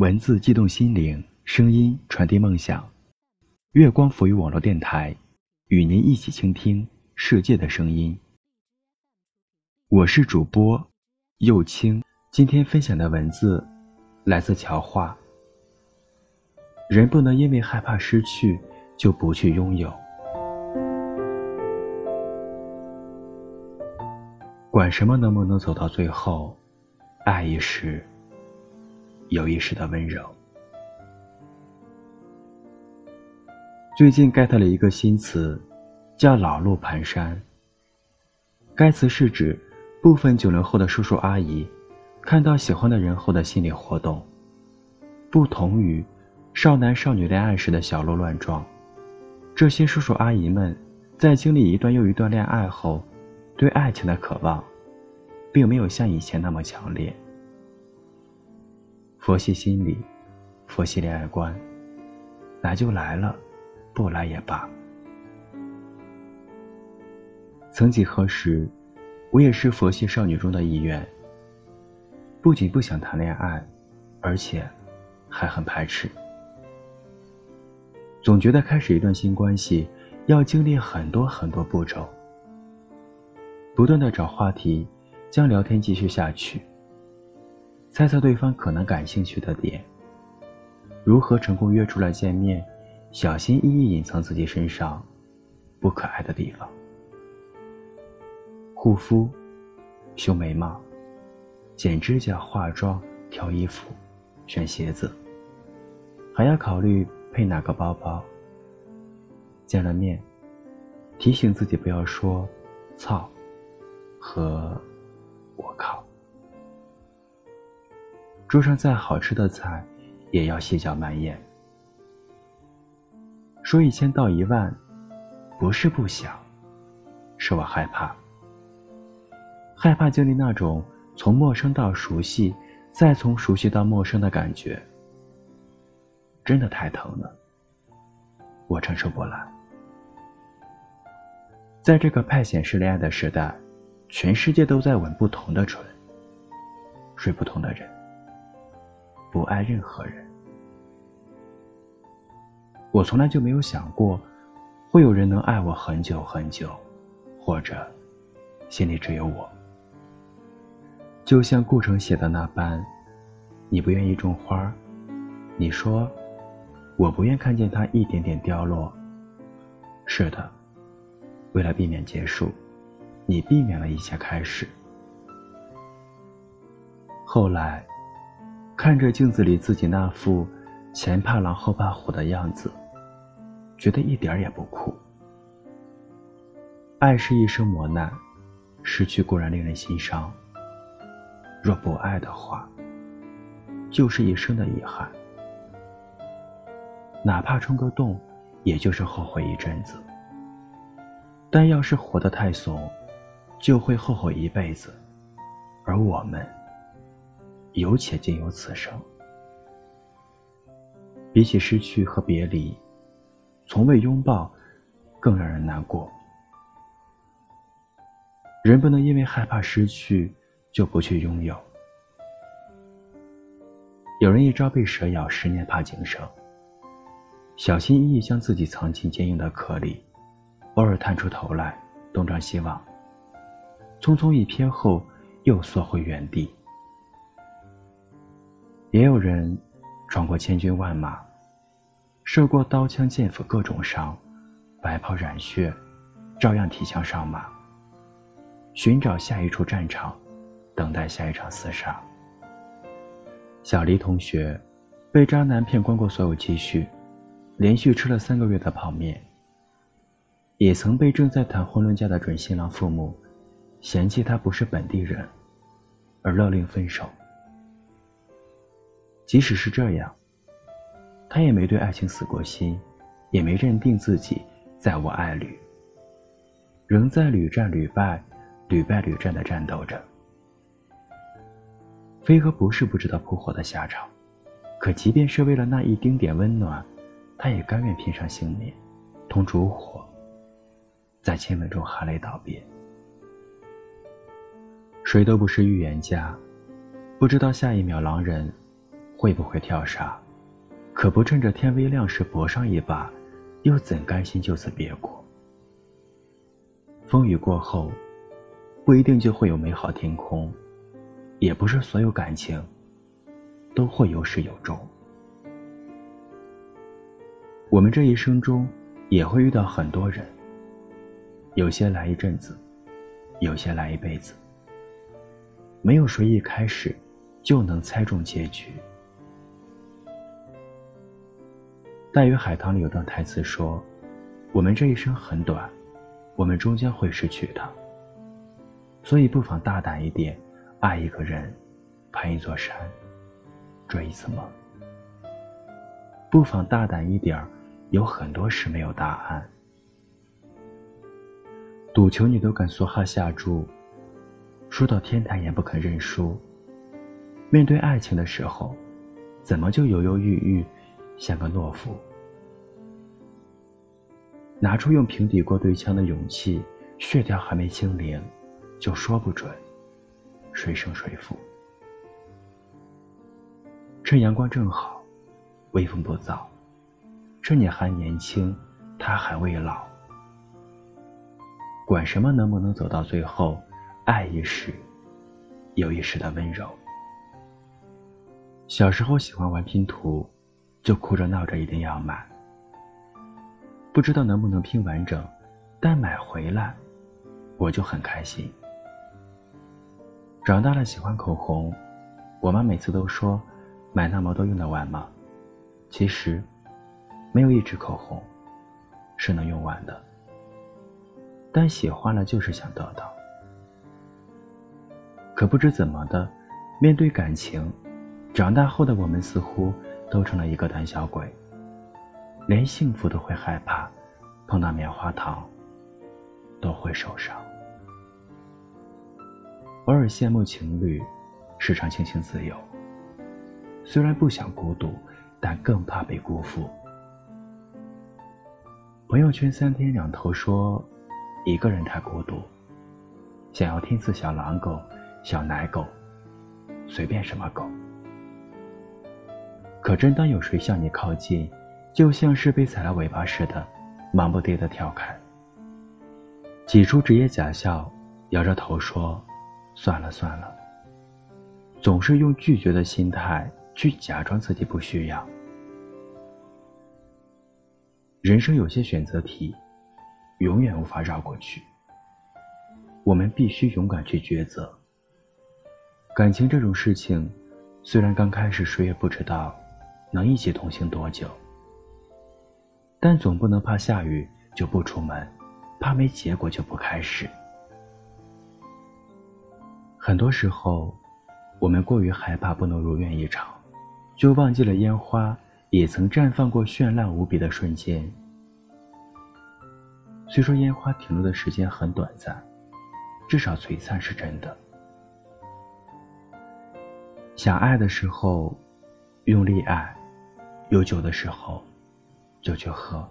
文字激动心灵，声音传递梦想。月光浮于网络电台，与您一起倾听世界的声音。我是主播右青，今天分享的文字来自乔画。人不能因为害怕失去，就不去拥有。管什么能不能走到最后，爱一时。有一时的温柔。最近 get 了一个新词，叫“老路蹒跚”。该词是指部分九零后的叔叔阿姨，看到喜欢的人后的心理活动，不同于少男少女恋爱时的小鹿乱撞。这些叔叔阿姨们在经历一段又一段恋爱后，对爱情的渴望，并没有像以前那么强烈。佛系心理，佛系恋爱观，来就来了，不来也罢。曾几何时，我也是佛系少女中的一员。不仅不想谈恋爱，而且还很排斥。总觉得开始一段新关系要经历很多很多步骤，不断的找话题，将聊天继续下去。猜测对方可能感兴趣的点，如何成功约出来见面，小心翼翼隐藏自己身上不可爱的地方。护肤、修眉毛、剪指甲、化妆、挑衣服、选鞋子，还要考虑配哪个包包。见了面，提醒自己不要说“操”和“桌上再好吃的菜，也要细嚼慢咽。说一千道一万，不是不想，是我害怕。害怕经历那种从陌生到熟悉，再从熟悉到陌生的感觉，真的太疼了，我承受不来。在这个派显示恋爱的时代，全世界都在吻不同的唇，睡不同的人。不爱任何人，我从来就没有想过，会有人能爱我很久很久，或者心里只有我。就像顾城写的那般，你不愿意种花，你说，我不愿看见它一点点凋落。是的，为了避免结束，你避免了一切开始。后来。看着镜子里自己那副前怕狼后怕虎的样子，觉得一点也不酷。爱是一生磨难，失去固然令人心伤。若不爱的话，就是一生的遗憾。哪怕冲个洞，也就是后悔一阵子。但要是活得太怂，就会后悔一辈子。而我们。有且仅有此生。比起失去和别离，从未拥抱更让人难过。人不能因为害怕失去就不去拥有。有人一朝被蛇咬，十年怕井绳。小心翼翼将自己藏进坚硬的壳里，偶尔探出头来东张西望，匆匆一瞥后又缩回原地。也有人闯过千军万马，受过刀枪剑斧各种伤，白袍染血，照样提枪上马，寻找下一处战场，等待下一场厮杀。小黎同学被渣男骗光过所有积蓄，连续吃了三个月的泡面。也曾被正在谈婚论嫁的准新郎父母嫌弃他不是本地人，而勒令分手。即使是这样，他也没对爱情死过心，也没认定自己再无爱侣，仍在屡战屡败、屡败屡战的战斗着。飞蛾不是不知道扑火的下场，可即便是为了那一丁点温暖，他也甘愿拼上性命，同烛火，在亲吻中含泪道别。谁都不是预言家，不知道下一秒狼人。会不会跳伞，可不趁着天微亮时搏上一把，又怎甘心就此别过？风雨过后，不一定就会有美好天空，也不是所有感情都会有始有终。我们这一生中也会遇到很多人，有些来一阵子，有些来一辈子。没有谁一开始就能猜中结局。《大鱼海棠》里有段台词说：“我们这一生很短，我们终将会失去他。所以不妨大胆一点，爱一个人，攀一座山，追一次梦。不妨大胆一点有很多事没有答案。赌球你都敢梭哈下注。”输到天台也不肯认输。面对爱情的时候，怎么就犹犹豫豫，像个懦夫？拿出用平底锅对枪的勇气，血条还没清零，就说不准谁胜谁负。趁阳光正好，微风不燥，趁你还年轻，他还未老，管什么能不能走到最后。爱一时，有一时的温柔。小时候喜欢玩拼图，就哭着闹着一定要买。不知道能不能拼完整，但买回来，我就很开心。长大了喜欢口红，我妈每次都说，买那么多用得完吗？其实，没有一支口红是能用完的。但喜欢了就是想得到。可不知怎么的，面对感情，长大后的我们似乎都成了一个胆小鬼，连幸福都会害怕，碰到棉花糖都会受伤。偶尔羡慕情侣，时常庆幸自由。虽然不想孤独，但更怕被辜负。朋友圈三天两头说，一个人太孤独，想要听次小狼狗。小奶狗，随便什么狗。可真当有谁向你靠近，就像是被踩了尾巴似的，忙不迭的跳开。挤出职业假笑，摇着头说：“算了算了。”总是用拒绝的心态去假装自己不需要。人生有些选择题，永远无法绕过去。我们必须勇敢去抉择。感情这种事情，虽然刚开始谁也不知道能一起同行多久，但总不能怕下雨就不出门，怕没结果就不开始。很多时候，我们过于害怕不能如愿以偿，就忘记了烟花也曾绽放过绚烂无比的瞬间。虽说烟花停留的时间很短暂，至少璀璨是真的。想爱的时候，用力爱；有酒的时候，就去喝。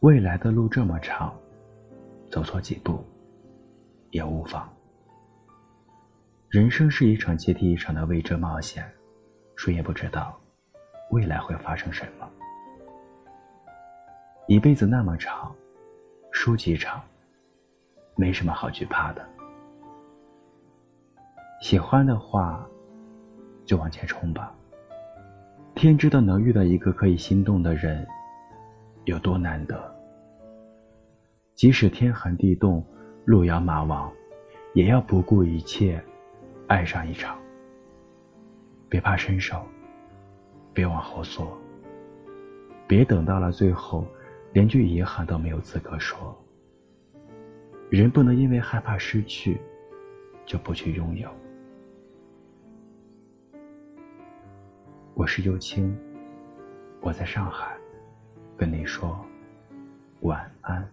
未来的路这么长，走错几步也无妨。人生是一场接替一场的未知冒险，谁也不知道未来会发生什么。一辈子那么长，输几场，没什么好惧怕的。喜欢的话。就往前冲吧。天知道能遇到一个可以心动的人有多难得。即使天寒地冻、路遥马亡，也要不顾一切爱上一场。别怕伸手，别往后缩，别等到了最后，连句遗憾都没有资格说。人不能因为害怕失去，就不去拥有。我是幽青，我在上海，跟你说晚安。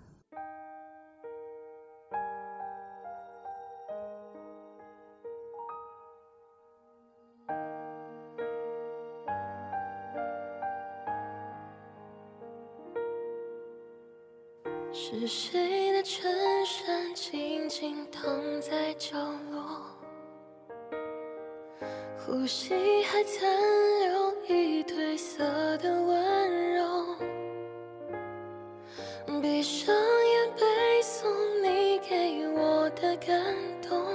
是谁的衬衫静静躺在角落？呼吸还残留一褪色的温柔，闭上眼背诵你给我的感动，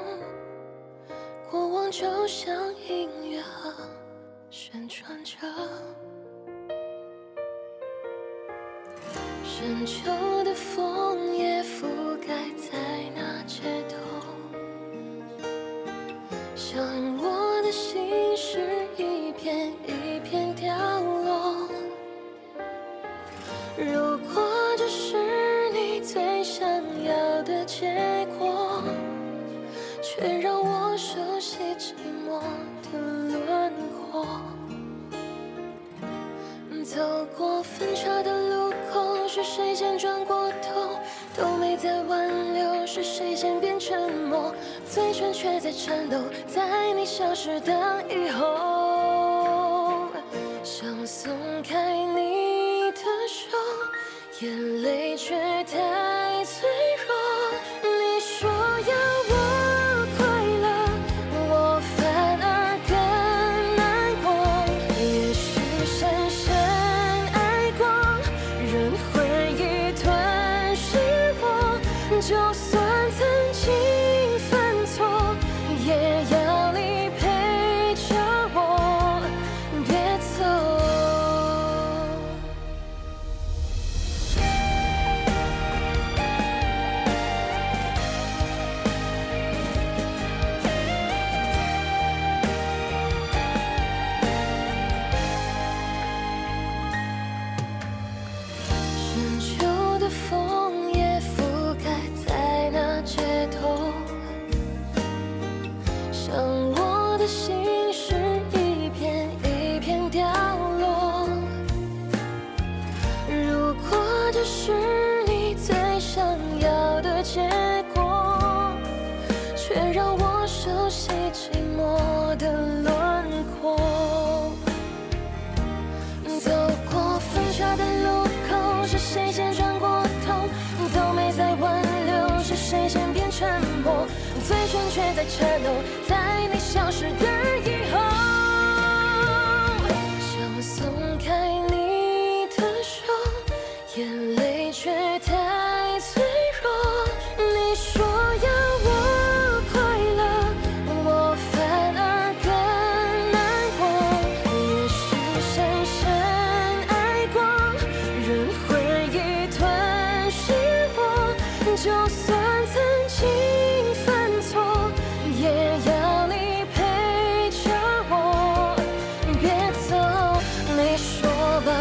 过往就像音乐盒旋转着，深秋的枫叶覆盖在走过分岔的路口，是谁先转过头？都没再挽留，是谁先变沉默？嘴唇却在颤抖，在你消失的以后，想松开你的手，眼泪却太结果，却让我熟悉寂寞的轮廓。走过分岔的路口，是谁先转过头？都没再挽留，是谁先变沉默？嘴唇却在颤抖，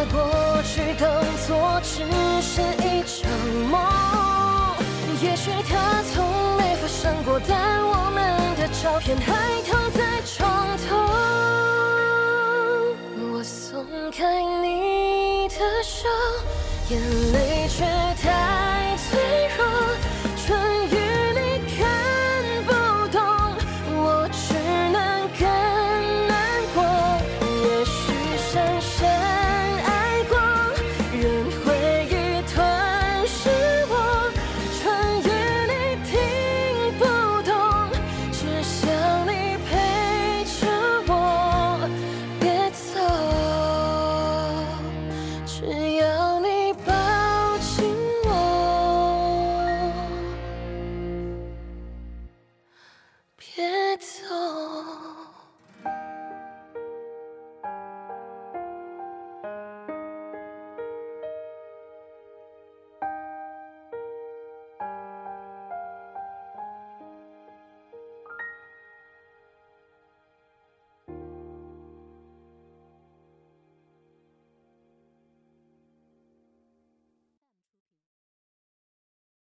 过去当作只是一场梦，也许它从没发生过，但我们的照片还躺在床头。我松开你的手，眼泪却别。